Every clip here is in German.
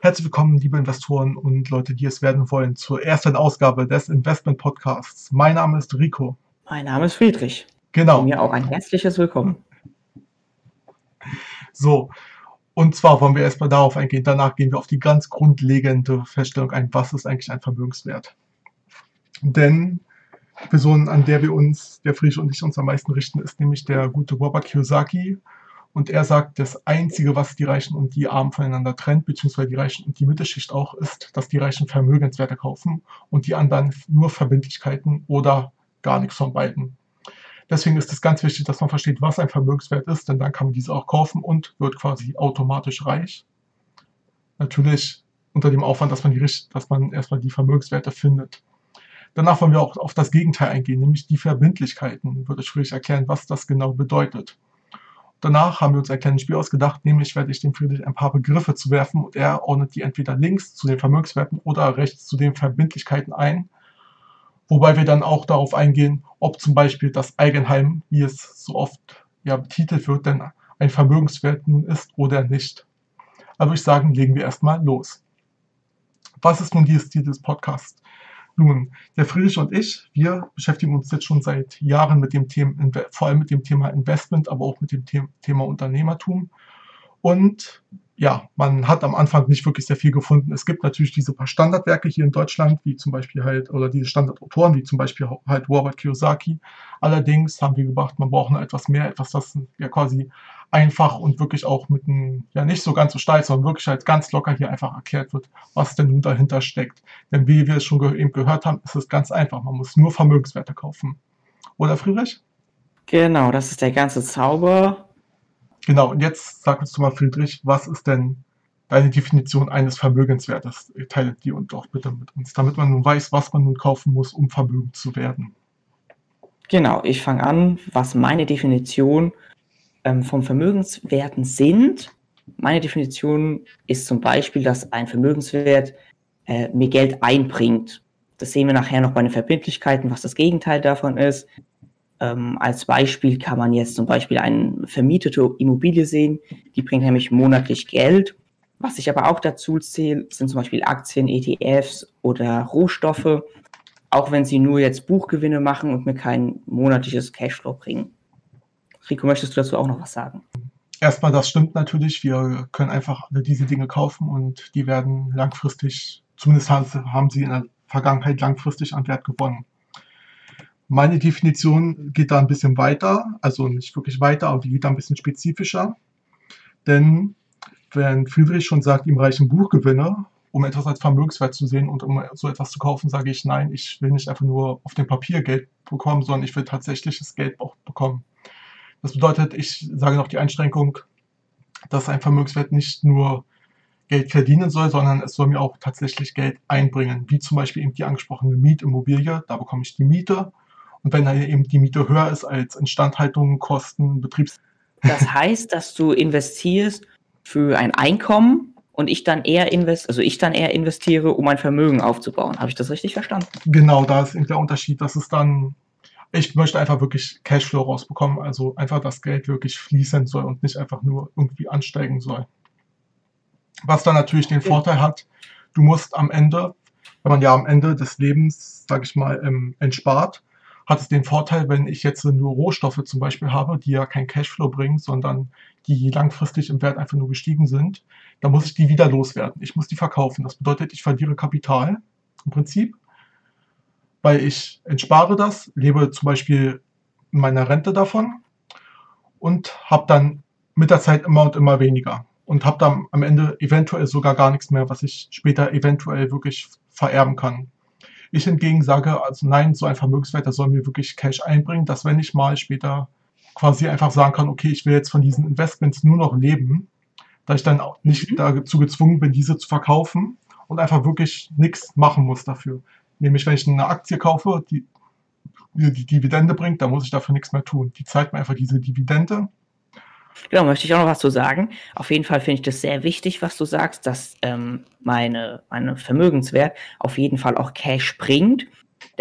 Herzlich willkommen, liebe Investoren und Leute, die es werden wollen, zur ersten Ausgabe des Investment Podcasts. Mein Name ist Rico. Mein Name ist Friedrich. Genau. Und mir auch ein herzliches Willkommen. So, und zwar wollen wir erstmal darauf eingehen. Danach gehen wir auf die ganz grundlegende Feststellung ein, was ist eigentlich ein Vermögenswert? Denn die Person, an der wir uns, der Friedrich und ich uns am meisten richten, ist nämlich der gute Robert Kiyosaki. Und er sagt, das Einzige, was die Reichen und die Armen voneinander trennt, beziehungsweise die Reichen und die Mittelschicht auch, ist, dass die Reichen Vermögenswerte kaufen und die anderen nur Verbindlichkeiten oder gar nichts von beiden. Deswegen ist es ganz wichtig, dass man versteht, was ein Vermögenswert ist, denn dann kann man diese auch kaufen und wird quasi automatisch reich. Natürlich unter dem Aufwand, dass man, die, dass man erstmal die Vermögenswerte findet. Danach wollen wir auch auf das Gegenteil eingehen, nämlich die Verbindlichkeiten. Ich würde euch erklären, was das genau bedeutet. Danach haben wir uns ein kleines Spiel ausgedacht, nämlich werde ich dem Friedrich ein paar Begriffe zu werfen und er ordnet die entweder links zu den Vermögenswerten oder rechts zu den Verbindlichkeiten ein. Wobei wir dann auch darauf eingehen, ob zum Beispiel das Eigenheim, wie es so oft ja betitelt wird, denn ein Vermögenswert nun ist oder nicht. Also ich sagen, legen wir erstmal los. Was ist nun dieses Ziel des Podcasts? Nun, der Friedrich und ich, wir beschäftigen uns jetzt schon seit Jahren mit dem Thema, vor allem mit dem Thema Investment, aber auch mit dem Thema Unternehmertum. Und ja, man hat am Anfang nicht wirklich sehr viel gefunden. Es gibt natürlich diese paar Standardwerke hier in Deutschland, wie zum Beispiel halt, oder diese Standardautoren, wie zum Beispiel halt Robert Kiyosaki. Allerdings haben wir gedacht, man braucht noch etwas mehr, etwas, das ja quasi einfach und wirklich auch mit einem, ja nicht so ganz so steil, sondern wirklich halt ganz locker hier einfach erklärt wird, was denn nun dahinter steckt. Denn wie wir es schon ge eben gehört haben, ist es ganz einfach. Man muss nur Vermögenswerte kaufen. Oder Friedrich? Genau, das ist der ganze Zauber. Genau, und jetzt sag uns mal, Friedrich, was ist denn deine Definition eines Vermögenswertes? Teile die und auch bitte mit uns, damit man nun weiß, was man nun kaufen muss, um vermögend zu werden. Genau, ich fange an, was meine Definition ähm, vom Vermögenswerten sind. Meine Definition ist zum Beispiel, dass ein Vermögenswert äh, mir Geld einbringt. Das sehen wir nachher noch bei den Verbindlichkeiten, was das Gegenteil davon ist. Ähm, als Beispiel kann man jetzt zum Beispiel eine vermietete Immobilie sehen, die bringt nämlich monatlich Geld. Was ich aber auch dazu zähle, sind zum Beispiel Aktien, ETFs oder Rohstoffe, auch wenn sie nur jetzt Buchgewinne machen und mir kein monatliches Cashflow bringen. Rico, möchtest du dazu auch noch was sagen? Erstmal, das stimmt natürlich. Wir können einfach alle diese Dinge kaufen und die werden langfristig, zumindest haben sie in der Vergangenheit langfristig an Wert gewonnen. Meine Definition geht da ein bisschen weiter, also nicht wirklich weiter, aber die geht da ein bisschen spezifischer. Denn wenn Friedrich schon sagt, ihm reichen Buchgewinne, um etwas als Vermögenswert zu sehen und um so etwas zu kaufen, sage ich nein, ich will nicht einfach nur auf dem Papier Geld bekommen, sondern ich will tatsächliches Geld auch bekommen. Das bedeutet, ich sage noch die Einschränkung, dass ein Vermögenswert nicht nur Geld verdienen soll, sondern es soll mir auch tatsächlich Geld einbringen, wie zum Beispiel eben die angesprochene Mietimmobilie, da bekomme ich die Miete und wenn dann eben die Miete höher ist als Instandhaltung, Kosten, Betriebs... Das heißt, dass du investierst für ein Einkommen und ich dann eher invest also ich dann eher investiere, um ein Vermögen aufzubauen. Habe ich das richtig verstanden? Genau, da ist eben der Unterschied. Das ist dann, ich möchte einfach wirklich Cashflow rausbekommen, also einfach das Geld wirklich fließen soll und nicht einfach nur irgendwie ansteigen soll. Was dann natürlich den Vorteil hat, du musst am Ende, wenn man ja am Ende des Lebens, sage ich mal, ähm, entspart, hat es den Vorteil, wenn ich jetzt nur Rohstoffe zum Beispiel habe, die ja kein Cashflow bringen, sondern die langfristig im Wert einfach nur gestiegen sind, dann muss ich die wieder loswerden. Ich muss die verkaufen. Das bedeutet, ich verliere Kapital im Prinzip, weil ich entspare das, lebe zum Beispiel in meiner Rente davon und habe dann mit der Zeit immer und immer weniger und habe dann am Ende eventuell sogar gar nichts mehr, was ich später eventuell wirklich vererben kann. Ich hingegen sage, also nein, so ein Vermögenswert, der soll mir wirklich Cash einbringen, dass wenn ich mal später quasi einfach sagen kann, okay, ich will jetzt von diesen Investments nur noch leben, da ich dann auch nicht mhm. dazu gezwungen bin, diese zu verkaufen und einfach wirklich nichts machen muss dafür. Nämlich, wenn ich eine Aktie kaufe, die die Dividende bringt, dann muss ich dafür nichts mehr tun. Die zeigt mir einfach diese Dividende Genau, möchte ich auch noch was zu sagen. Auf jeden Fall finde ich das sehr wichtig, was du sagst, dass ähm, meine, meine Vermögenswert auf jeden Fall auch Cash bringt.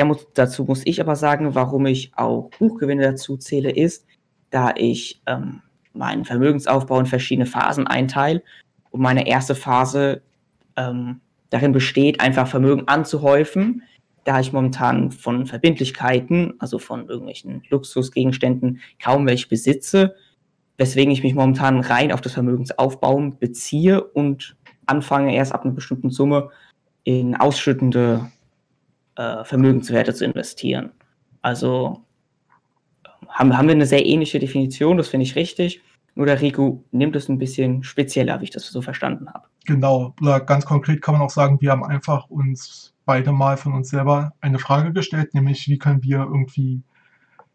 Muss, dazu muss ich aber sagen, warum ich auch Buchgewinne dazu zähle, ist, da ich ähm, meinen Vermögensaufbau in verschiedene Phasen einteile. Und meine erste Phase ähm, darin besteht, einfach Vermögen anzuhäufen, da ich momentan von Verbindlichkeiten, also von irgendwelchen Luxusgegenständen, kaum welche besitze, weswegen ich mich momentan rein auf das Vermögensaufbauen beziehe und anfange erst ab einer bestimmten Summe in ausschüttende äh, Vermögenswerte zu investieren. Also haben, haben wir eine sehr ähnliche Definition, das finde ich richtig. Nur der Rico nimmt es ein bisschen spezieller, wie ich das so verstanden habe. Genau, oder ganz konkret kann man auch sagen, wir haben einfach uns beide mal von uns selber eine Frage gestellt, nämlich wie können wir irgendwie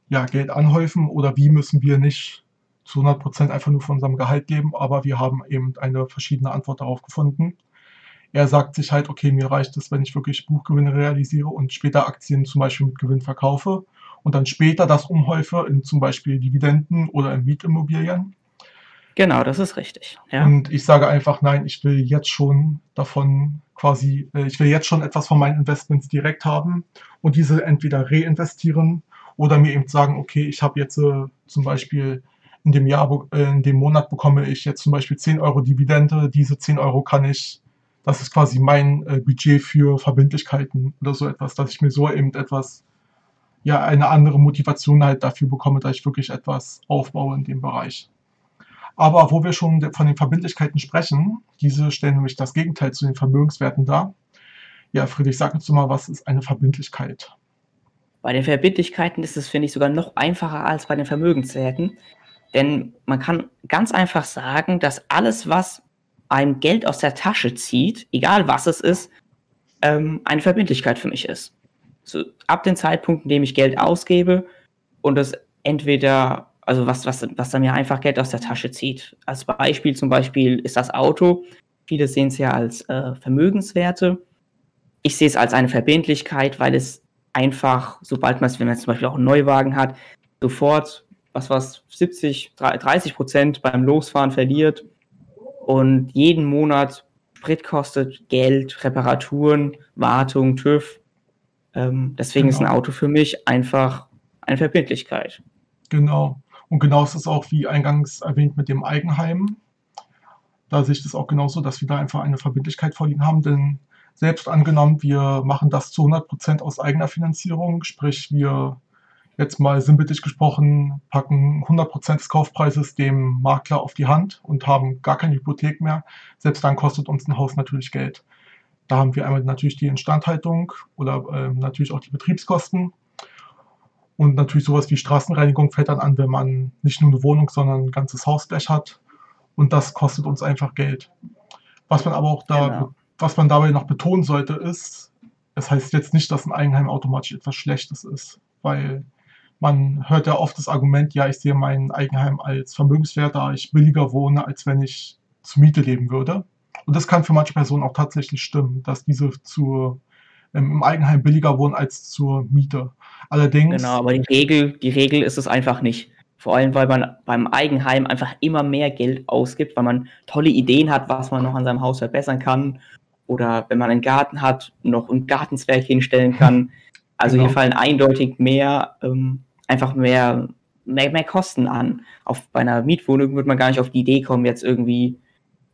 ja, Geld anhäufen oder wie müssen wir nicht zu 100 Prozent einfach nur von unserem Gehalt geben, aber wir haben eben eine verschiedene Antwort darauf gefunden. Er sagt sich halt, okay, mir reicht es, wenn ich wirklich Buchgewinne realisiere und später Aktien zum Beispiel mit Gewinn verkaufe und dann später das umhäufe in zum Beispiel Dividenden oder in Mietimmobilien. Genau, das ist richtig. Ja. Und ich sage einfach, nein, ich will jetzt schon davon quasi, äh, ich will jetzt schon etwas von meinen Investments direkt haben und diese entweder reinvestieren oder mir eben sagen, okay, ich habe jetzt äh, zum Beispiel in dem Jahr, äh, in dem Monat bekomme ich jetzt zum Beispiel 10 Euro Dividende, diese 10 Euro kann ich, das ist quasi mein äh, Budget für Verbindlichkeiten oder so etwas, dass ich mir so eben etwas, ja, eine andere Motivation halt dafür bekomme, dass ich wirklich etwas aufbaue in dem Bereich. Aber wo wir schon von den Verbindlichkeiten sprechen, diese stellen nämlich das Gegenteil zu den Vermögenswerten dar. Ja, Friedrich, sag uns mal, was ist eine Verbindlichkeit? Bei den Verbindlichkeiten ist es, finde ich, sogar noch einfacher als bei den Vermögenswerten. Denn man kann ganz einfach sagen, dass alles, was einem Geld aus der Tasche zieht, egal was es ist, ähm, eine Verbindlichkeit für mich ist. So, ab dem Zeitpunkt, in dem ich Geld ausgebe und es entweder also was, was, was dann mir einfach Geld aus der Tasche zieht. Als Beispiel zum Beispiel ist das Auto. Viele sehen es ja als äh, Vermögenswerte. Ich sehe es als eine Verbindlichkeit, weil es einfach, sobald man es, wenn man zum Beispiel auch einen Neuwagen hat, sofort, was was, 70, 30 Prozent beim Losfahren verliert und jeden Monat Sprit kostet, Geld, Reparaturen, Wartung, TÜV. Ähm, deswegen genau. ist ein genau. Auto für mich einfach eine Verbindlichkeit. Genau. Und genau ist es auch, wie eingangs erwähnt, mit dem Eigenheim. Da sehe ich das auch genauso, dass wir da einfach eine Verbindlichkeit vorliegen haben, denn selbst angenommen, wir machen das zu 100% aus eigener Finanzierung, sprich wir jetzt mal sinnbildlich gesprochen, packen 100% des Kaufpreises dem Makler auf die Hand und haben gar keine Hypothek mehr. Selbst dann kostet uns ein Haus natürlich Geld. Da haben wir einmal natürlich die Instandhaltung oder äh, natürlich auch die Betriebskosten. Und natürlich sowas wie Straßenreinigung fällt dann an, wenn man nicht nur eine Wohnung, sondern ein ganzes Hausblech hat. Und das kostet uns einfach Geld. Was man aber auch da, genau. was man dabei noch betonen sollte, ist, es heißt jetzt nicht, dass ein Eigenheim automatisch etwas Schlechtes ist, weil man hört ja oft das Argument, ja, ich sehe mein Eigenheim als Vermögenswert, da ich billiger wohne, als wenn ich zur Miete leben würde. Und das kann für manche Personen auch tatsächlich stimmen, dass diese zur, ähm, im Eigenheim billiger wohnen als zur Miete. Allerdings. Genau, aber die Regel, die Regel ist es einfach nicht. Vor allem, weil man beim Eigenheim einfach immer mehr Geld ausgibt, weil man tolle Ideen hat, was man noch an seinem Haus verbessern kann. Oder wenn man einen Garten hat, noch ein Gartenzwerg hinstellen kann. Also genau. hier fallen eindeutig mehr, ähm, einfach mehr, mehr, mehr Kosten an. Auf, bei einer Mietwohnung würde man gar nicht auf die Idee kommen, jetzt irgendwie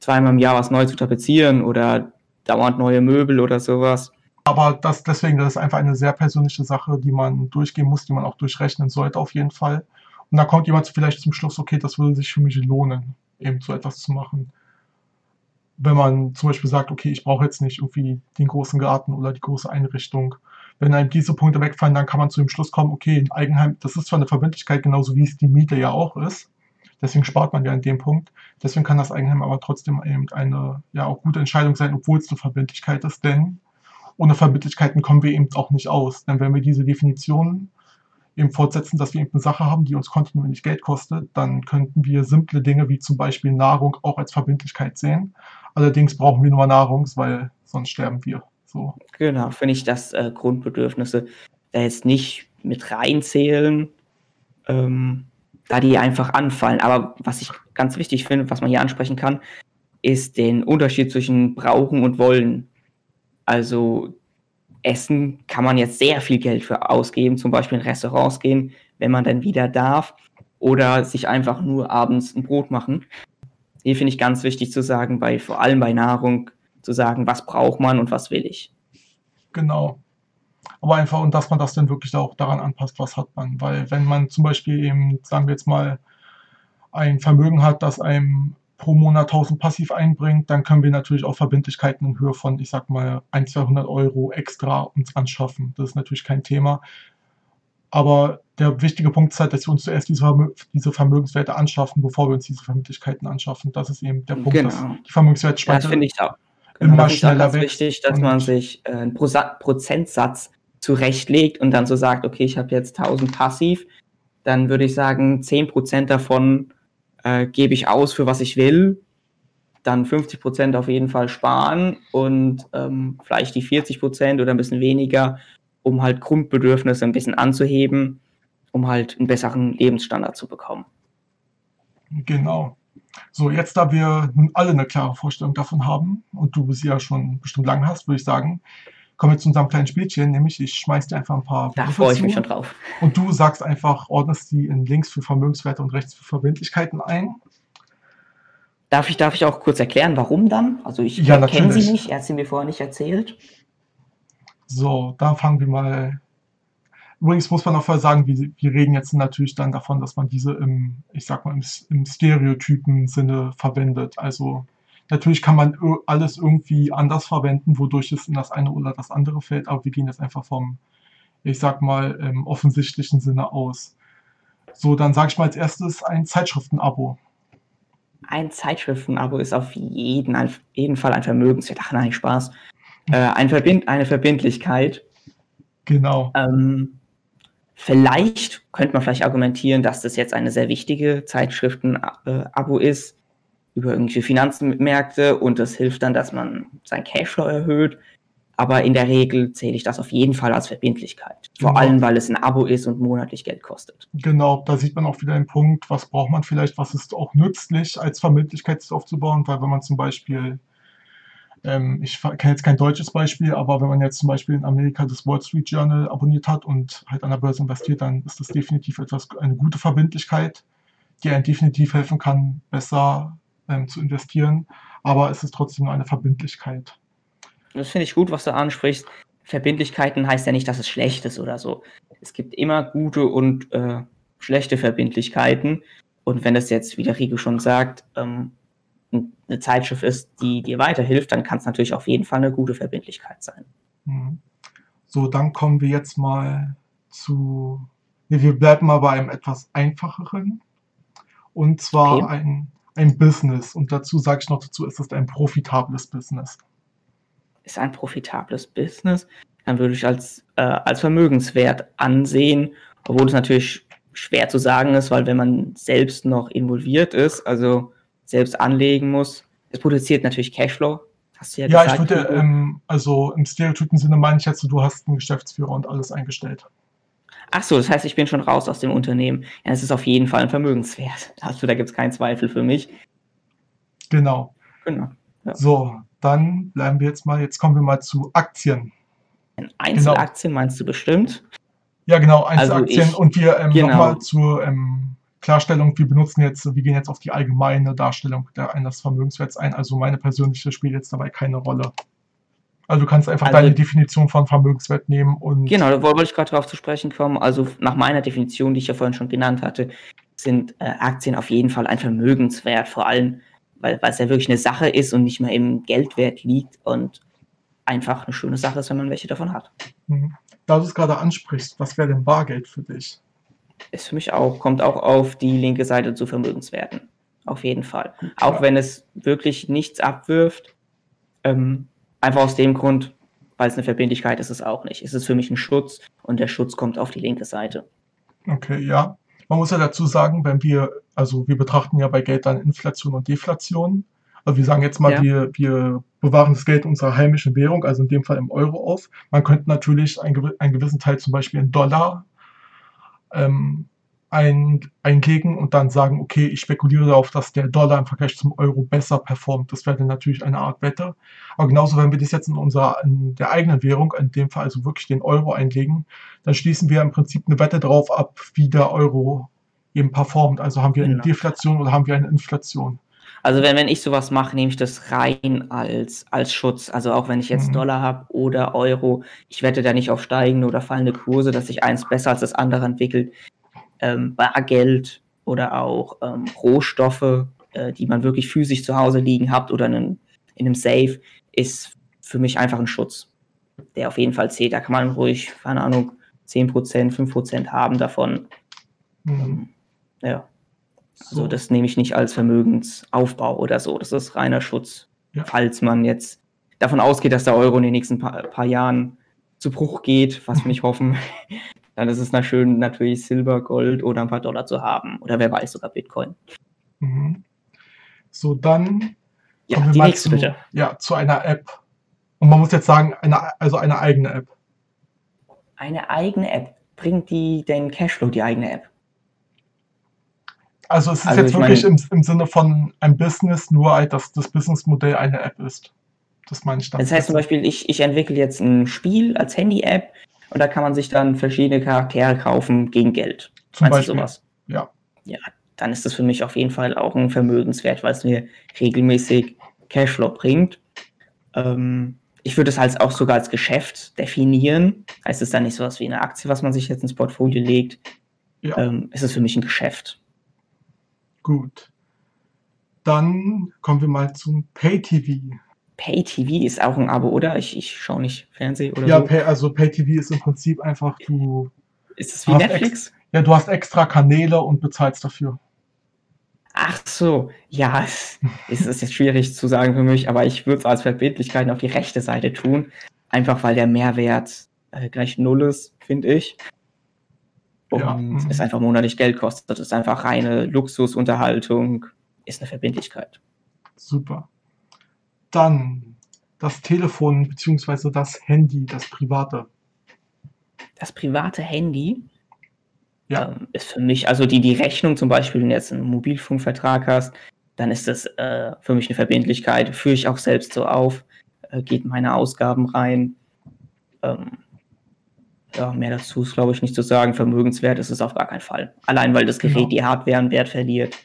zweimal im Jahr was neu zu tapezieren oder dauernd neue Möbel oder sowas. Aber das, deswegen, das ist einfach eine sehr persönliche Sache, die man durchgehen muss, die man auch durchrechnen sollte auf jeden Fall. Und da kommt jemand vielleicht zum Schluss, okay, das würde sich für mich lohnen, eben so etwas zu machen. Wenn man zum Beispiel sagt, okay, ich brauche jetzt nicht irgendwie den großen Garten oder die große Einrichtung. Wenn einem diese Punkte wegfallen, dann kann man zu dem Schluss kommen, okay, ein Eigenheim, das ist zwar eine Verbindlichkeit, genauso wie es die Miete ja auch ist. Deswegen spart man ja in dem Punkt. Deswegen kann das Eigenheim aber trotzdem eben eine ja auch gute Entscheidung sein, obwohl es eine Verbindlichkeit ist, denn ohne Verbindlichkeiten kommen wir eben auch nicht aus. Denn wenn wir diese Definition eben fortsetzen, dass wir eben eine Sache haben, die uns kontinuierlich Geld kostet, dann könnten wir simple Dinge wie zum Beispiel Nahrung auch als Verbindlichkeit sehen. Allerdings brauchen wir nur Nahrung, weil sonst sterben wir. So. Genau, finde ich, dass äh, Grundbedürfnisse da jetzt nicht mit reinzählen, ähm, da die einfach anfallen. Aber was ich ganz wichtig finde, was man hier ansprechen kann, ist den Unterschied zwischen brauchen und wollen. Also Essen kann man jetzt sehr viel Geld für ausgeben, zum Beispiel in Restaurants gehen, wenn man dann wieder darf, oder sich einfach nur abends ein Brot machen. Hier finde ich ganz wichtig zu sagen, bei, vor allem bei Nahrung zu sagen, was braucht man und was will ich. Genau. Aber einfach, und dass man das dann wirklich auch daran anpasst, was hat man. Weil wenn man zum Beispiel eben, sagen wir jetzt mal, ein Vermögen hat, das einem pro Monat 1000 passiv einbringt, dann können wir natürlich auch Verbindlichkeiten in Höhe von, ich sag mal, 1, 200 Euro extra uns anschaffen. Das ist natürlich kein Thema. Aber der wichtige Punkt ist halt, dass wir uns zuerst diese, Vermö diese Vermögenswerte anschaffen, bevor wir uns diese Verbindlichkeiten anschaffen. Das ist eben der Punkt, Genau. dass die Vermögenswertspeicher Das finde ich auch. Genau, immer das ist auch schneller ganz wichtig, dass und- man sich äh, einen Prozentsatz zurechtlegt und dann so sagt, okay, ich habe jetzt 1000 passiv, dann würde ich sagen, 10% davon äh, gebe ich aus für was ich will, dann 50% auf jeden Fall sparen und ähm, vielleicht die 40% oder ein bisschen weniger, um halt Grundbedürfnisse ein bisschen anzuheben, um halt einen besseren Lebensstandard zu bekommen. Genau. So, jetzt da wir nun alle eine klare Vorstellung davon haben und du sie ja schon bestimmt lang hast, würde ich sagen, kommen wir zu unserem kleinen Spielchen, nämlich ich schmeiß dir einfach ein paar Da freue ich mich schon drauf. und du sagst einfach, ordnest die in links für Vermögenswerte und rechts für Verbindlichkeiten ein. Darf ich, darf ich auch kurz erklären, warum dann? Also ich Ja, kenne sie nicht, er hat sie mir vorher nicht erzählt. So, dann fangen wir mal. Übrigens muss man auch vorher sagen, wir, wir reden jetzt natürlich dann davon, dass man diese im, ich sag mal, im, im Stereotypen-Sinne verwendet. Also natürlich kann man alles irgendwie anders verwenden, wodurch es in das eine oder das andere fällt, aber wir gehen jetzt einfach vom, ich sag mal, im offensichtlichen Sinne aus. So, dann sage ich mal als erstes ein Zeitschriftenabo. Ein Zeitschriftenabo ist auf jeden, auf jeden Fall ein Vermögenswert. Ach nein, Spaß. Äh, ein Verbind, eine Verbindlichkeit. Genau. Ähm, vielleicht könnte man vielleicht argumentieren, dass das jetzt eine sehr wichtige Zeitschriften-Abo ist über irgendwelche Finanzmärkte und das hilft dann, dass man sein Cashflow erhöht. Aber in der Regel zähle ich das auf jeden Fall als Verbindlichkeit. Vor Genau. allem, weil es ein Abo ist und monatlich Geld kostet. Genau, da sieht man auch wieder den Punkt, was braucht man vielleicht, was ist auch nützlich als Verbindlichkeit aufzubauen, weil wenn man zum Beispiel, ähm, ich kenne jetzt kein deutsches Beispiel, aber wenn man jetzt zum Beispiel in Amerika das Wall Street Journal abonniert hat und halt an der Börse investiert, dann ist das definitiv etwas, eine gute Verbindlichkeit, die einem definitiv helfen kann, besser ähm, zu investieren, aber es ist trotzdem nur eine Verbindlichkeit. Das finde ich gut, was du ansprichst. Verbindlichkeiten heißt ja nicht, dass es schlecht ist oder so. Es gibt immer gute und äh, schlechte Verbindlichkeiten. Und wenn das jetzt, wie der Rico schon sagt, ähm, eine Zeitschrift ist, die dir weiterhilft, dann kann es natürlich auf jeden Fall eine gute Verbindlichkeit sein. Mhm. So, dann kommen wir jetzt mal zu. Nee, wir bleiben mal bei einem etwas einfacheren. Und zwar Okay. ein, ein Business. Und dazu sage ich noch dazu, es ist ein profitables Business. Ist ein profitables Business, dann würde ich als, äh, als Vermögenswert ansehen, obwohl es natürlich schwer zu sagen ist, weil wenn man selbst noch involviert ist, also selbst anlegen muss, es produziert natürlich Cashflow. Hast du ja, Ja, ich gesagt. würde, Rico. ähm, also im stereotypen Sinne meine ich jetzt, du hast einen Geschäftsführer und alles eingestellt. Ach so, das heißt, ich bin schon raus aus dem Unternehmen. Ja, es ist auf jeden Fall ein Vermögenswert. Also da gibt es keinen Zweifel für mich. Genau. Genau. So, dann bleiben wir jetzt mal, jetzt kommen wir mal zu Aktien. Einzelaktien meinst du bestimmt? Ja, genau, Also Einzelaktien. ich- und wir ähm, genau. nochmal zur ähm, Klarstellung, wir benutzen jetzt, wir gehen jetzt auf die allgemeine Darstellung eines Vermögenswerts ein. Also meine persönliche spielt jetzt dabei keine Rolle. Also du kannst einfach Also- deine Definition von Vermögenswert nehmen und Genau, da wollte ich gerade darauf zu sprechen kommen. Also nach meiner Definition, die ich ja vorhin schon genannt hatte, sind äh, Aktien auf jeden Fall ein Vermögenswert, vor allem, weil, weil es ja wirklich eine Sache ist und nicht mehr im Geldwert liegt und einfach eine schöne Sache ist, wenn man welche davon hat. Mhm. da du es gerade ansprichst, was wäre denn Bargeld für dich? Ist für mich auch, kommt auch auf die linke Seite zu Vermögenswerten. Auf jeden Fall. Auch Ja. wenn es wirklich nichts abwirft, ähm, einfach aus dem Grund, weil es eine Verbindlichkeit ist, ist es auch nicht. Es ist für mich ein Schutz und der Schutz kommt auf die linke Seite. Okay, ja. Man muss ja dazu sagen, wenn wir, also wir betrachten ja bei Geld dann Inflation und Deflation. Also wir sagen jetzt mal, Ja. wir, wir bewahren das Geld unserer heimischen Währung, also in dem Fall im Euro auf. Man könnte natürlich einen gewissen Teil zum Beispiel in Dollar ähm, ein, einlegen und dann sagen, okay, ich spekuliere darauf, dass der Dollar im Vergleich zum Euro besser performt. Das wäre dann natürlich eine Art Wette. Aber genauso, wenn wir das jetzt in unserer, in der eigenen Währung, in dem Fall also wirklich den Euro einlegen, dann schließen wir im Prinzip eine Wette drauf ab, wie der Euro eben performt. Also haben wir eine Genau. Deflation oder haben wir eine Inflation. Also wenn, wenn ich sowas mache, nehme ich das rein als, als Schutz. Also auch wenn ich jetzt Mhm. Dollar habe oder Euro, ich wette da nicht auf steigende oder fallende Kurse, dass sich eins besser als das andere entwickelt. Ähm, Bargeld oder auch ähm, Rohstoffe, äh, die man wirklich physisch zu Hause liegen habt oder in einem, in einem Safe, ist für mich einfach ein Schutz, der auf jeden Fall zählt. Da kann man ruhig, keine Ahnung, 10%, 5% haben davon. Mhm. Ja. So. Also das nehme ich nicht als Vermögensaufbau oder so. Das ist reiner Schutz. Ja. Falls man jetzt davon ausgeht, dass der Euro in den nächsten paar, paar Jahren zu Bruch geht, was wir nicht hoffen, dann ist es na schön, natürlich Silber, Gold oder ein paar Dollar zu haben. Oder wer weiß, sogar Bitcoin. Mhm. So, dann Ja, kommen wir mal nächste zu. Ja, zu einer App. Und man muss jetzt sagen, eine, also eine eigene App. Eine eigene App. Bringt die den Cashflow, die eigene App? Also es ist Also jetzt ich wirklich meine- im, im Sinne von einem Business, nur halt, dass das Businessmodell eine App ist. Das meine ich damit. Das heißt zum Beispiel, ich, ich entwickle jetzt ein Spiel als Handy-App und da kann man sich dann verschiedene Charaktere kaufen gegen Geld. Zum Meinst Beispiel. du sowas? Ja. Ja, dann ist das für mich auf jeden Fall auch ein Vermögenswert, weil es mir regelmäßig Cashflow bringt. Ähm, ich würde es halt auch sogar als Geschäft definieren. Heißt es dann nicht sowas wie eine Aktie, was man sich jetzt ins Portfolio legt. Ja. Ähm, ist es für mich ein Geschäft. Gut. Dann kommen wir mal zum Pay-TV. Pay-TV ist auch ein Abo, oder? Ich, ich schaue nicht Fernsehen oder Ja, so. Pay, also Pay-TV ist im Prinzip einfach, du, ist es wie Netflix? ja, du hast extra Kanäle und bezahlst dafür. Ach so, ja, es es ist jetzt schwierig zu sagen für mich, aber ich würde es als Verbindlichkeiten auf die rechte Seite tun, einfach weil der Mehrwert äh, gleich null ist, finde ich. Und Ja, mhm. es einfach monatlich Geld kostet. Das ist einfach reine Luxusunterhaltung, ist eine Verbindlichkeit. Super. Dann das Telefon beziehungsweise das Handy, das private. Das private Handy Ja. ähm, ist für mich, also die, die Rechnung zum Beispiel, wenn du jetzt einen Mobilfunkvertrag hast, dann ist das äh, für mich eine Verbindlichkeit. Führe ich auch selbst so auf, äh, geht in meine Ausgaben rein. Ähm, ja, mehr dazu ist, glaube ich, nicht zu sagen. Vermögenswert ist es auf gar keinen Fall. Allein, weil das Gerät Genau. die Hardware an Wert verliert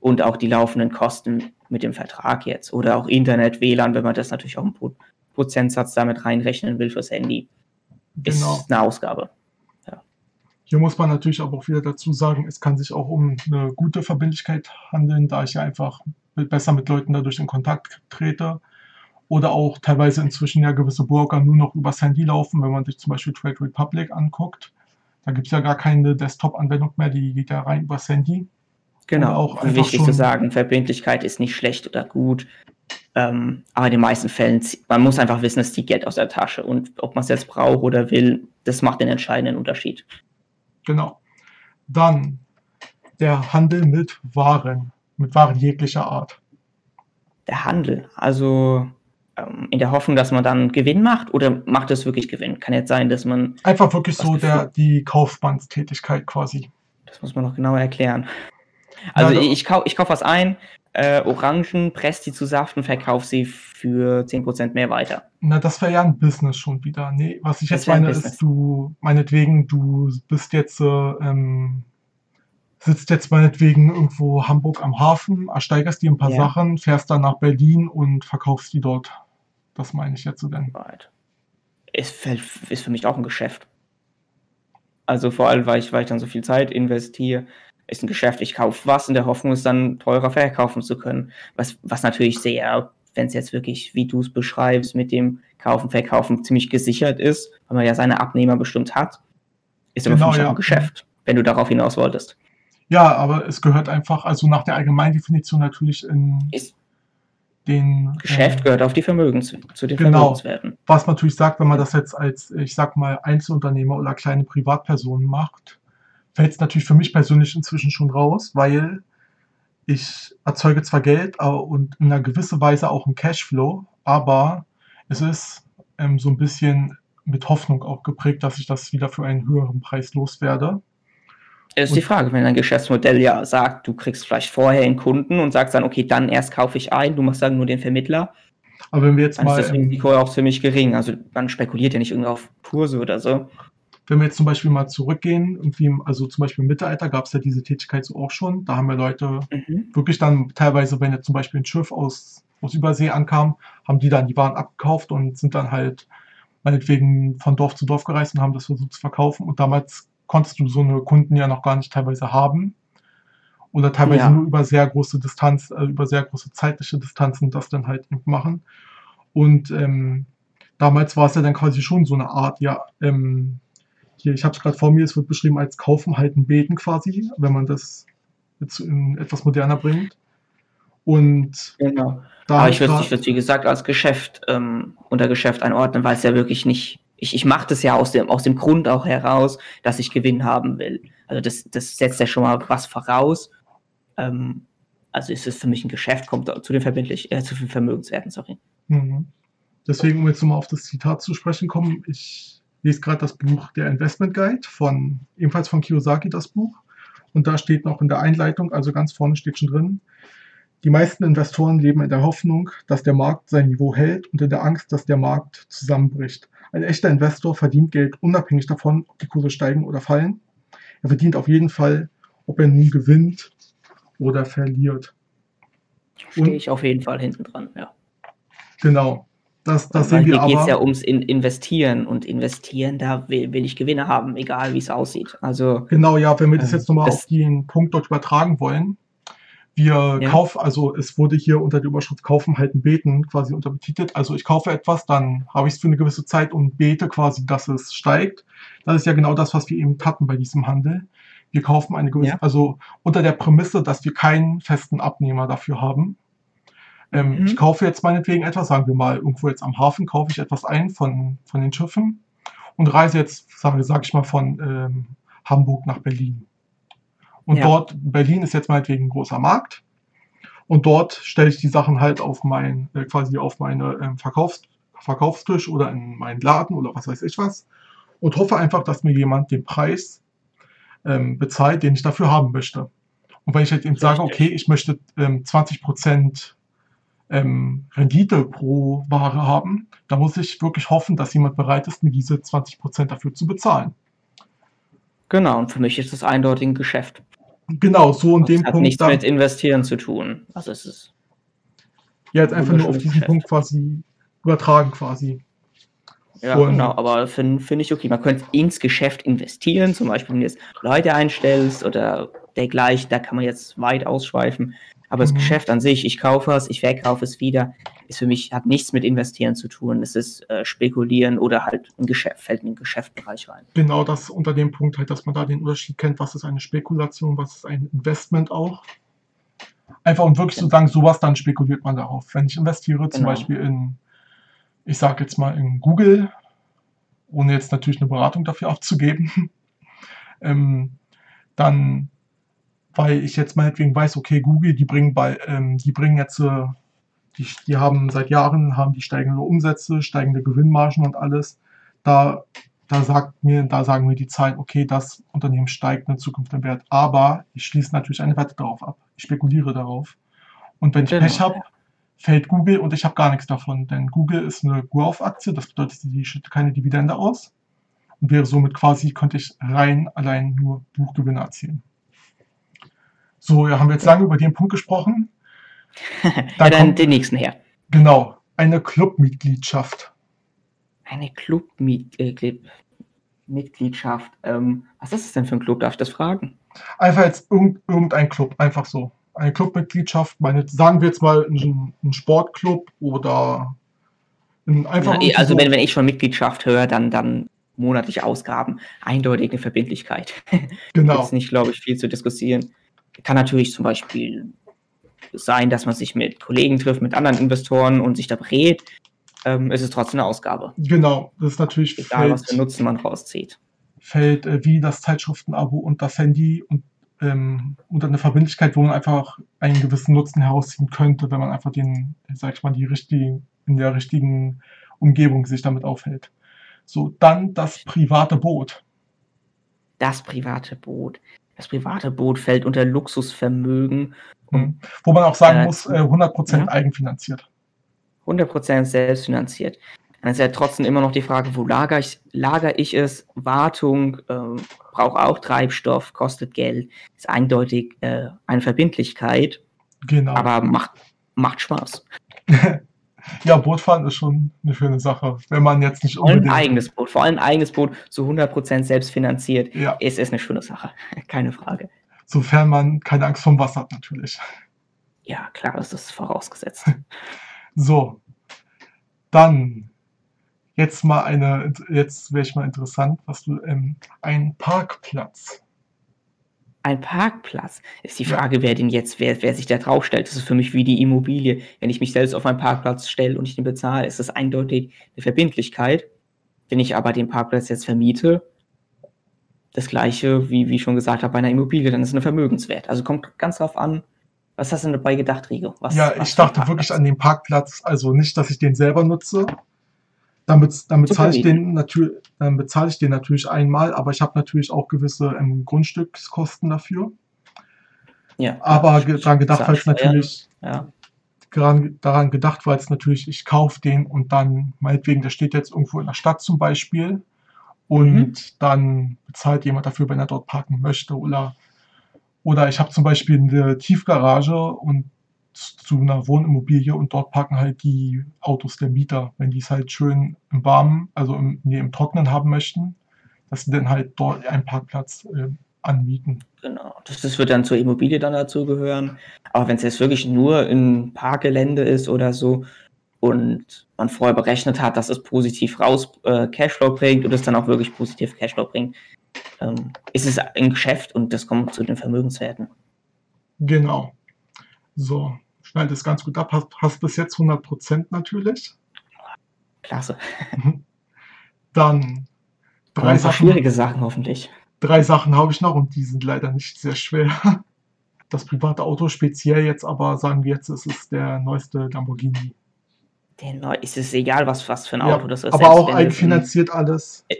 und auch die laufenden Kosten mit dem Vertrag jetzt oder auch Internet, WLAN, wenn man das natürlich auch einen Pro Prozentsatz damit reinrechnen will fürs Handy, Genau. ist eine Ausgabe. Hier muss man natürlich aber auch wieder dazu sagen, es kann sich auch um eine gute Verbindlichkeit handeln, da ich ja einfach besser mit Leuten dadurch in Kontakt trete. Oder auch teilweise inzwischen ja gewisse Broker nur noch übers Handy laufen, wenn man sich zum Beispiel Trade Republic anguckt. Da gibt es ja gar keine Desktop-Anwendung mehr, die geht ja rein übers Handy. Genau, auch wichtig zu sagen, Verbindlichkeit ist nicht schlecht oder gut. Ähm, aber in den meisten Fällen, man muss einfach wissen, es zieht Geld aus der Tasche. Und ob man es jetzt braucht oder will, das macht den entscheidenden Unterschied. Genau. Dann der Handel mit Waren, mit Waren jeglicher Art. Der Handel, also ähm, in der Hoffnung, dass man dann Gewinn macht oder macht es wirklich Gewinn? Kann jetzt sein, dass man, Einfach wirklich so der, die Kaufmannstätigkeit quasi. das muss man noch genauer erklären. Also Ja, ich, ich kaufe ich kauf was ein, äh, Orangen, presse die zu Saft und verkaufe sie für 10% mehr weiter. Na, das wäre ja ein Business schon wieder. Nee, was ich Das jetzt meine, ist, du, meinetwegen, du bist jetzt, äh, ähm, sitzt jetzt meinetwegen irgendwo Hamburg am Hafen, ersteigerst dir ein paar Ja. Sachen, fährst dann nach Berlin und verkaufst die dort. Das meine ich jetzt so denn. Right. Ist, für- ist für mich auch ein Geschäft. Also vor allem, weil ich, weil ich dann so viel Zeit investiere, ist ein Geschäft. Ich kaufe was in der Hoffnung, es dann teurer verkaufen zu können. Was, was natürlich sehr, wenn es jetzt wirklich, wie du es beschreibst, mit dem Kaufen, Verkaufen ziemlich gesichert ist, weil man ja seine Abnehmer bestimmt hat, ist aber Genau, für mich ja. auch ein Geschäft, wenn du darauf hinaus wolltest. Ja, aber es gehört einfach, also nach der Allgemeindefinition natürlich in Ist den Geschäft äh, gehört auf die Vermögens, zu den Genau. Vermögenswerten. was man natürlich sagt, wenn man das jetzt als, ich sag mal, Einzelunternehmer oder kleine Privatpersonen macht, fällt es natürlich für mich persönlich inzwischen schon raus, weil ich erzeuge zwar Geld aber, und in einer gewissen Weise auch einen Cashflow, aber es ist ähm, so ein bisschen mit Hoffnung auch geprägt, dass ich das wieder für einen höheren Preis loswerde. Es ist die Frage, wenn ein Geschäftsmodell ja sagt, du kriegst vielleicht vorher einen Kunden und sagst dann, okay, dann erst kaufe ich ein, du machst dann nur den Vermittler, Aber wenn wir jetzt dann mal, ist das Risiko auch ziemlich gering. Also man spekuliert ja nicht irgendwie auf Kurse oder so. wenn wir jetzt zum Beispiel mal zurückgehen, irgendwie, also zum Beispiel im Mittelalter gab es ja diese Tätigkeit so auch schon. Da haben ja Leute Mhm. wirklich dann teilweise, wenn jetzt zum Beispiel ein Schiff aus, aus Übersee ankam, haben die dann die Waren abgekauft und sind dann halt meinetwegen von Dorf zu Dorf gereist und haben das versucht zu verkaufen. Und damals konntest du so eine Kunden ja noch gar nicht teilweise haben. Oder teilweise Ja. nur über sehr große Distanz, äh, über sehr große zeitliche Distanzen das dann halt machen. Und ähm, damals war es ja dann quasi schon so eine Art, ja, ähm, hier, ich habe es gerade vor mir, es wird beschrieben als Kaufen, Halten, Beten quasi, wenn man das jetzt in etwas moderner bringt. Und Genau. da Aber ich würde würd's, wie gesagt, als Geschäft, ähm, unter Geschäft einordnen, weil es ja wirklich nicht, ich, ich mache das ja aus dem, aus dem Grund auch heraus, dass ich Gewinn haben will. Also das, das setzt ja schon mal was voraus. Ähm, also ist es für mich ein Geschäft, kommt zu den verbindlich, äh, zu den Vermögenswerten, sorry. Mhm. Deswegen, um jetzt nochmal auf das Zitat zu sprechen kommen, ich lese gerade das Buch Der Investment Guide von, ebenfalls von Kiyosaki, das Buch. Und da steht noch in der Einleitung, also ganz vorne steht schon drin, die meisten Investoren leben in der Hoffnung, dass der Markt sein Niveau hält und in der Angst, dass der Markt zusammenbricht. Ein echter Investor verdient Geld unabhängig davon, ob die Kurse steigen oder fallen. Er verdient auf jeden Fall, ob er nun gewinnt oder verliert. Stehe ich auf jeden Fall hinten dran, ja. Genau. Das, das sehen wir hier geht es ja ums In Investieren und investieren, da will, will ich Gewinne haben, egal wie es aussieht. Also Genau, ja, wenn wir das Ähm, jetzt nochmal auf den Punkt dort übertragen wollen. Wir Ja. kaufen, also es wurde hier unter der Überschrift Kaufen, Halten, Beten quasi unterbetitelt. Also ich kaufe etwas, dann habe ich es für eine gewisse Zeit und bete quasi, dass es steigt. Das ist ja genau das, was wir eben hatten bei diesem Handel. Wir kaufen eine gewisse, Ja. also unter der Prämisse, dass wir keinen festen Abnehmer dafür haben. Ähm, Mhm. Ich kaufe jetzt meinetwegen etwas, sagen wir mal, irgendwo jetzt am Hafen kaufe ich etwas ein von, von den Schiffen und reise jetzt, sage sag ich mal, von ähm, Hamburg nach Berlin. Und Ja. dort, Berlin ist jetzt meinetwegen ein großer Markt. Und dort stelle ich die Sachen halt auf mein, äh, quasi auf meine ähm, Verkaufs Verkaufstisch oder in meinen Laden oder was weiß ich was. Und hoffe einfach, dass mir jemand den Preis ähm, bezahlt, den ich dafür haben möchte. Und wenn ich jetzt eben sage, okay, ich möchte ähm, 20% ähm, Rendite pro Ware haben, dann muss ich wirklich hoffen, dass jemand bereit ist, mir diese 20% dafür zu bezahlen. genau, und für mich ist das eindeutig ein Geschäft. Genau, so in Das dem hat Punkt. nichts da- mit Investieren zu tun. Also es ist Ja, jetzt einfach nur auf diesen Geschäft. Punkt quasi übertragen quasi. Ja, Und- genau, aber finde find ich okay. Man könnte ins Geschäft investieren, zum Beispiel, wenn du jetzt Leute einstellst oder dergleichen, da kann man jetzt weit ausschweifen. Aber das Mhm. Geschäft an sich, ich kaufe es, ich verkaufe es wieder, ist für mich, hat nichts mit Investieren zu tun. Es ist äh, Spekulieren oder halt ein Geschäft, fällt in den Geschäftsbereich rein. Genau das unter dem Punkt halt, dass man da den Unterschied kennt, was ist eine Spekulation, was ist ein Investment auch. Einfach um wirklich zu sagen, sowas, dann spekuliert man darauf. Wenn ich investiere, zum Genau. Beispiel in, ich sage jetzt mal in Google, ohne jetzt natürlich eine Beratung dafür abzugeben, ähm, dann, weil ich jetzt meinetwegen weiß, okay, Google, die bringen bei, ähm, die bringen jetzt, äh, die, die haben seit Jahren, haben die steigende Umsätze, steigende Gewinnmargen und alles. Da, da sagt mir, da sagen mir die Zahlen, okay, das Unternehmen steigt in Zukunft im Wert. Aber ich schließe natürlich eine Wette darauf ab. Ich spekuliere darauf. Und wenn ich Genau, Pech habe, fällt Google und ich habe gar nichts davon. Denn Google ist eine Growth-Aktie, das bedeutet, die schüttet keine Dividende aus. Und wäre somit quasi, könnte ich rein allein nur Buchgewinne erzielen. So, ja, haben wir jetzt lange über den Punkt gesprochen. ja, Dann dann kommt- den nächsten her. Genau, eine Clubmitgliedschaft. Eine Clubmitgliedschaft. Ähm, was ist das denn für ein Club? Darf ich das fragen? Einfach jetzt irgend, irgendein Club, einfach so. Eine Clubmitgliedschaft, meine, sagen wir jetzt mal ein, ein Sportclub oder ein, einfach Ja, also so, wenn, wenn ich von Mitgliedschaft höre, dann, dann monatliche Ausgaben, eindeutig eine Verbindlichkeit. genau, Jetzt nicht, glaube ich, viel zu diskutieren. Kann natürlich zum Beispiel sein, dass man sich mit Kollegen trifft, mit anderen Investoren und sich da berät. Ähm, es ist trotzdem eine Ausgabe. genau, das ist natürlich Egal, was für fällt, Nutzen man rauszieht. fällt äh, wie das Zeitschriftenabo und das Handy und ähm, unter eine Verbindlichkeit, wo man einfach einen gewissen Nutzen herausziehen könnte, wenn man einfach den, sag ich mal, die richtigen, in der richtigen Umgebung sich damit aufhält. So, dann das private Boot. Das private Boot. Das private Boot fällt unter Luxusvermögen Hm. Wo man auch sagen Äh, muss, äh, 100% ja. eigenfinanziert. 100% selbstfinanziert. Dann ist ja trotzdem immer noch die Frage, wo lager ich, lager ich es? Wartung, ähm, braucht auch Treibstoff, kostet Geld, ist eindeutig äh, eine Verbindlichkeit. Genau. Aber macht, macht Spaß. ja, Bootfahren ist schon eine schöne Sache, wenn man jetzt nicht vor allem unbedingt... Ein eigenes Boot, vor allem ein eigenes Boot zu 100% selbst finanziert, ja. ist es eine schöne Sache, keine Frage. Sofern man keine Angst vom Wasser hat, natürlich. Ja, klar, das ist vorausgesetzt. so, dann jetzt mal eine, jetzt wäre ich mal interessant, was du, ähm, ein Parkplatz. Ein Parkplatz. Ist die Frage, ja. wer den jetzt, wer, wer sich da draufstellt. Das ist für mich wie die Immobilie. Wenn ich mich selbst auf einen Parkplatz stelle und ich den bezahle, ist das eindeutig eine Verbindlichkeit. Wenn ich aber den Parkplatz jetzt vermiete, das gleiche, wie, wie schon gesagt habe, bei einer Immobilie, dann ist es eine Vermögenswert. Also kommt ganz drauf an, was hast du denn dabei gedacht, Rigo? Was, ja, was ich dachte wirklich an den Parkplatz, also nicht, dass ich den selber nutze. Dann, dann bezahle ich den natürlich, dann bezahle ich den natürlich einmal, aber ich habe natürlich auch gewisse ähm, Grundstückskosten dafür. Ja. Aber daran gedacht, weil es natürlich ja. daran, daran gedacht, weil es natürlich, ich kaufe den und dann, meinetwegen, der steht jetzt irgendwo in der Stadt zum Beispiel und mhm. dann bezahlt jemand dafür, wenn er dort parken möchte oder oder ich habe zum Beispiel eine Tiefgarage und zu einer Wohnimmobilie und dort parken halt die Autos der Mieter, wenn die es halt schön im Warmen, also im, nee, im Trocknen haben möchten, dass sie dann halt dort einen Parkplatz äh, anmieten. Genau, das, das wird dann zur Immobilie dann dazu gehören. Aber wenn es jetzt wirklich nur ein Parkgelände ist oder so und man vorher berechnet hat, dass es positiv raus äh, Cashflow bringt und es dann auch wirklich positiv Cashflow bringt, ähm, ist es ein Geschäft und das kommt zu den Vermögenswerten. Genau. So, schneid es ganz gut ab. Hast, hast bis jetzt 100% natürlich. Klasse. Dann drei Sachen, schwierige Sachen hoffentlich. Drei Sachen habe ich noch und die sind leider nicht sehr schwer. Das private Auto speziell jetzt, aber sagen wir jetzt, es ist der neueste Lamborghini. Der neu, ist es egal, was, was für ein Auto ja, das ist. Aber auch eigenfinanziert alles. Äh,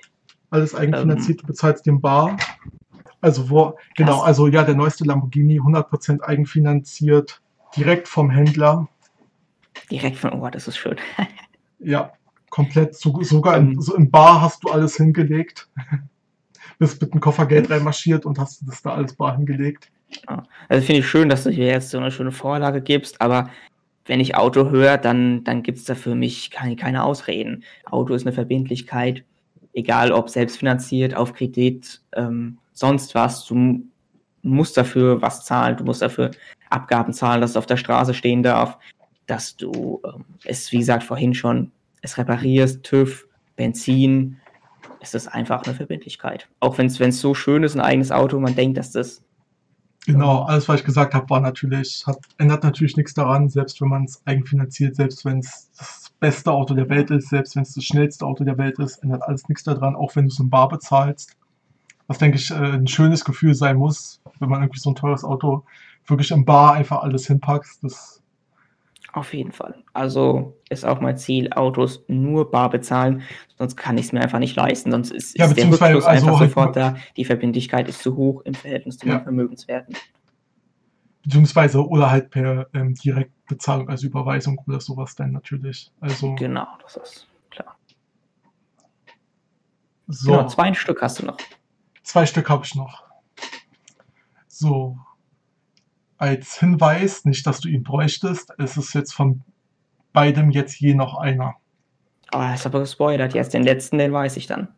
alles eigenfinanziert, ähm, du bezahlst den Bar. Also wo, genau, also ja, der neueste Lamborghini, 100% eigenfinanziert, direkt vom Händler. Direkt von, oh, das ist schön. ja, komplett, so, sogar im, ähm. so im Bar hast du alles hingelegt. Bist mit dem Koffergeld reinmarschiert und hast das da alles bar hingelegt. Also finde ich schön, dass du hier jetzt so eine schöne Vorlage gibst, aber wenn ich Auto höre, dann, dann gibt es da für mich keine, keine Ausreden. Auto ist eine Verbindlichkeit egal ob selbstfinanziert, auf Kredit, ähm, sonst was, du musst dafür was zahlen, du musst dafür Abgaben zahlen, dass es auf der Straße stehen darf, dass du ähm, es, wie gesagt, vorhin schon, es reparierst, TÜV, Benzin, es ist einfach eine Verbindlichkeit. Auch wenn es so schön ist, ein eigenes Auto, man denkt, dass das Genau, alles, was ich gesagt habe, war natürlich, hat, ändert natürlich nichts daran, selbst wenn man es eigenfinanziert, selbst wenn es das beste Auto der Welt ist, selbst wenn es das schnellste Auto der Welt ist, ändert alles nichts daran, auch wenn du es im Bar bezahlst. Was, denke ich, äh, ein schönes Gefühl sein muss, wenn man irgendwie so ein teures Auto wirklich im Bar einfach alles hinpackst. Das auf jeden Fall. Also ist auch mein Ziel, Autos nur bar bezahlen, sonst kann ich es mir einfach nicht leisten, sonst ist, ja, ist der Rückfluss also einfach halt sofort da. Die Verbindlichkeit ist zu hoch im Verhältnis zu ja. den Vermögenswerten. Beziehungsweise oder halt per ähm, Direktbezahlung, also Überweisung oder sowas dann natürlich. Also, genau, das ist klar. So. Genau, zwei Stück hast du noch. Zwei Stück habe ich noch. So, als Hinweis, nicht, dass du ihn bräuchtest. Es ist jetzt von beidem jetzt je noch einer. Oh, das ist aber gespoilert. Jetzt den letzten, den weiß ich dann.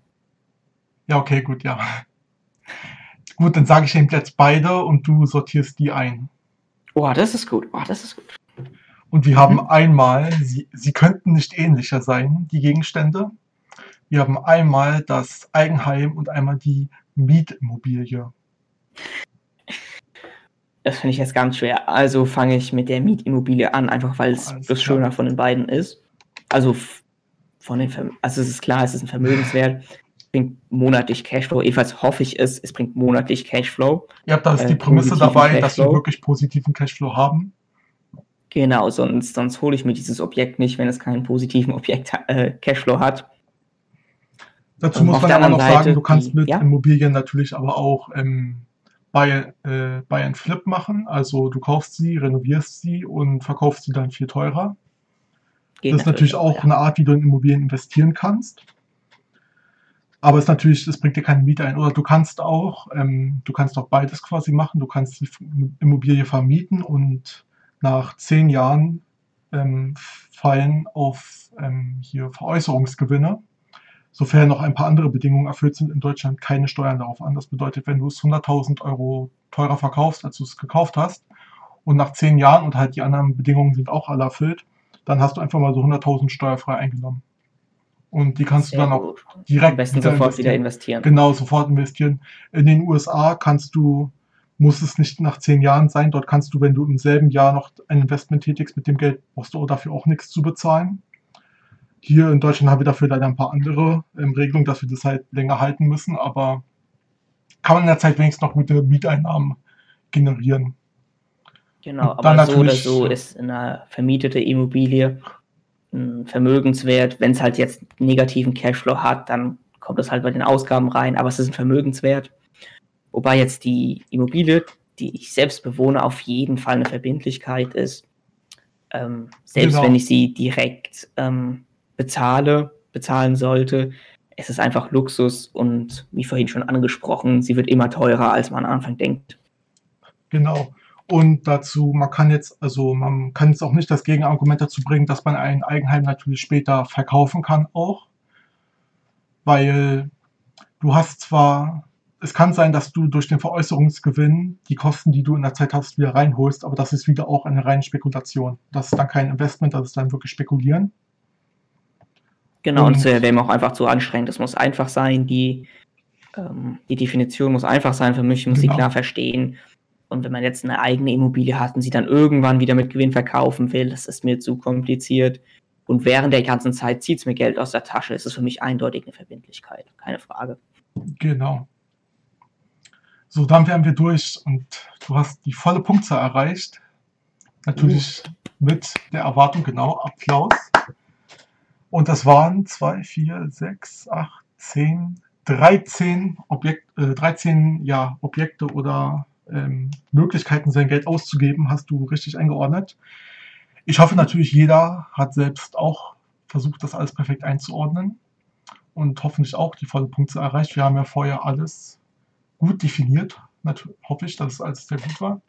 Ja, okay, gut, ja. Gut, dann sage ich eben jetzt beide und du sortierst die ein. Oh, das ist gut. Oh, das ist gut. Und wir haben mhm. einmal, sie, sie könnten nicht ähnlicher sein, die Gegenstände. Wir haben einmal das Eigenheim und einmal die Mietimmobilie. Das finde ich jetzt ganz schwer. Also fange ich mit der Mietimmobilie an, einfach weil es das Schöner von den beiden ist. Also von den Verm also es ist klar, es ist ein Vermögenswert, bringt monatlich Cashflow. Jedenfalls hoffe ich es, es bringt monatlich Cashflow. Ja, da ist die äh, Prämisse dabei, dass wir wirklich positiven Cashflow haben. Genau, sonst, sonst hole ich mir dieses Objekt nicht, wenn es keinen positiven Objekt äh, Cashflow hat. Dazu muss man aber noch Seite sagen, du kannst die, mit ja? Immobilien natürlich aber auch ähm, Buy, äh, Buy and Flip machen. Also du kaufst sie, renovierst sie und verkaufst sie dann viel teurer. das ist natürlich auch, ja. eine Art, wie du in Immobilien investieren kannst. Aber es ist natürlich, es bringt dir keine Miete ein. Oder du kannst auch, ähm, du kannst auch beides quasi machen. Du kannst die Immobilie vermieten und nach zehn Jahren ähm, fallen auf ähm, hier Veräußerungsgewinne, sofern noch ein paar andere Bedingungen erfüllt sind, in Deutschland keine Steuern darauf an. Das bedeutet, wenn du es 100.000 Euro teurer verkaufst, als du es gekauft hast, und nach zehn Jahren und halt die anderen Bedingungen sind auch alle erfüllt, dann hast du einfach mal so 100.000 steuerfrei eingenommen. Und die kannst Sehr du dann auch gut. direkt Am besten wieder sofort wieder investieren. investieren. Genau, sofort investieren. In den USA kannst du, muss es nicht nach zehn Jahren sein, dort kannst du, wenn du im selben Jahr noch ein Investment tätigst mit dem Geld, brauchst du dafür auch nichts zu bezahlen. Hier in Deutschland haben wir dafür leider ein paar andere ähm, Regelungen, dass wir das halt länger halten müssen, aber kann man in der Zeit wenigstens noch gute Mieteinnahmen generieren. Genau, aber so oder so ist eine vermietete Immobilie ein Vermögenswert. Wenn es halt jetzt negativen Cashflow hat, dann kommt es halt bei den Ausgaben rein, aber es ist ein Vermögenswert. Wobei jetzt die Immobilie, die ich selbst bewohne, auf jeden Fall eine Verbindlichkeit ist. Ähm, selbst Genau. wenn ich sie direkt ähm, bezahle, bezahlen sollte, es ist einfach Luxus und wie vorhin schon angesprochen, sie wird immer teurer, als man am Anfang denkt. Genau. Und dazu, man kann jetzt, also man kann jetzt auch nicht das Gegenargument dazu bringen, dass man ein Eigenheim natürlich später verkaufen kann auch. Weil du hast zwar, es kann sein, dass du durch den Veräußerungsgewinn die Kosten, die du in der Zeit hast, wieder reinholst, aber das ist wieder auch eine reine Spekulation. Das ist dann kein Investment, das ist dann wirklich Spekulieren. Genau, und Und- das wäre ihm auch einfach zu anstrengend. Es muss einfach sein, die, ähm, die Definition muss einfach sein für mich, ich muss sie Genau. klar verstehen. Und wenn man jetzt eine eigene Immobilie hat und sie dann irgendwann wieder mit Gewinn verkaufen will, das ist mir zu kompliziert. Und während der ganzen Zeit zieht es mir Geld aus der Tasche, ist es für mich eindeutig eine Verbindlichkeit, keine Frage. Genau. So, dann wären wir durch und du hast die volle Punktzahl erreicht. Natürlich mit der Erwartung, genau, Applaus. Und das waren 2, 4, 6, 8, 10, 13, Objekt, äh, 13 ja, Objekte oder ähm, Möglichkeiten, sein Geld auszugeben, hast du richtig eingeordnet. Ich hoffe natürlich, jeder hat selbst auch versucht, das alles perfekt einzuordnen und hoffentlich auch die volle Punktzahl erreicht. Wir haben ja vorher alles gut definiert. Natürlich hoffe ich, dass es alles sehr gut war.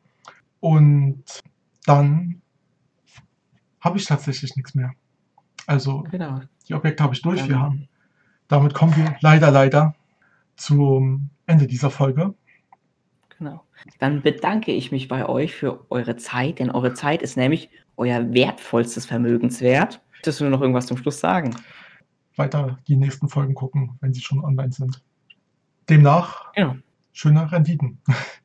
Und dann habe ich tatsächlich nichts mehr. Also Genau. die Objekte habe ich durch. Dann- Wir haben, damit kommen wir leider, leider zum Ende dieser Folge. Genau. Dann bedanke ich mich bei euch für eure Zeit, denn eure Zeit ist nämlich euer wertvollstes Vermögenswert. Möchtest du noch irgendwas zum Schluss sagen? Weiter die nächsten Folgen gucken, wenn sie schon online sind. Demnach Genau. schöne Renditen.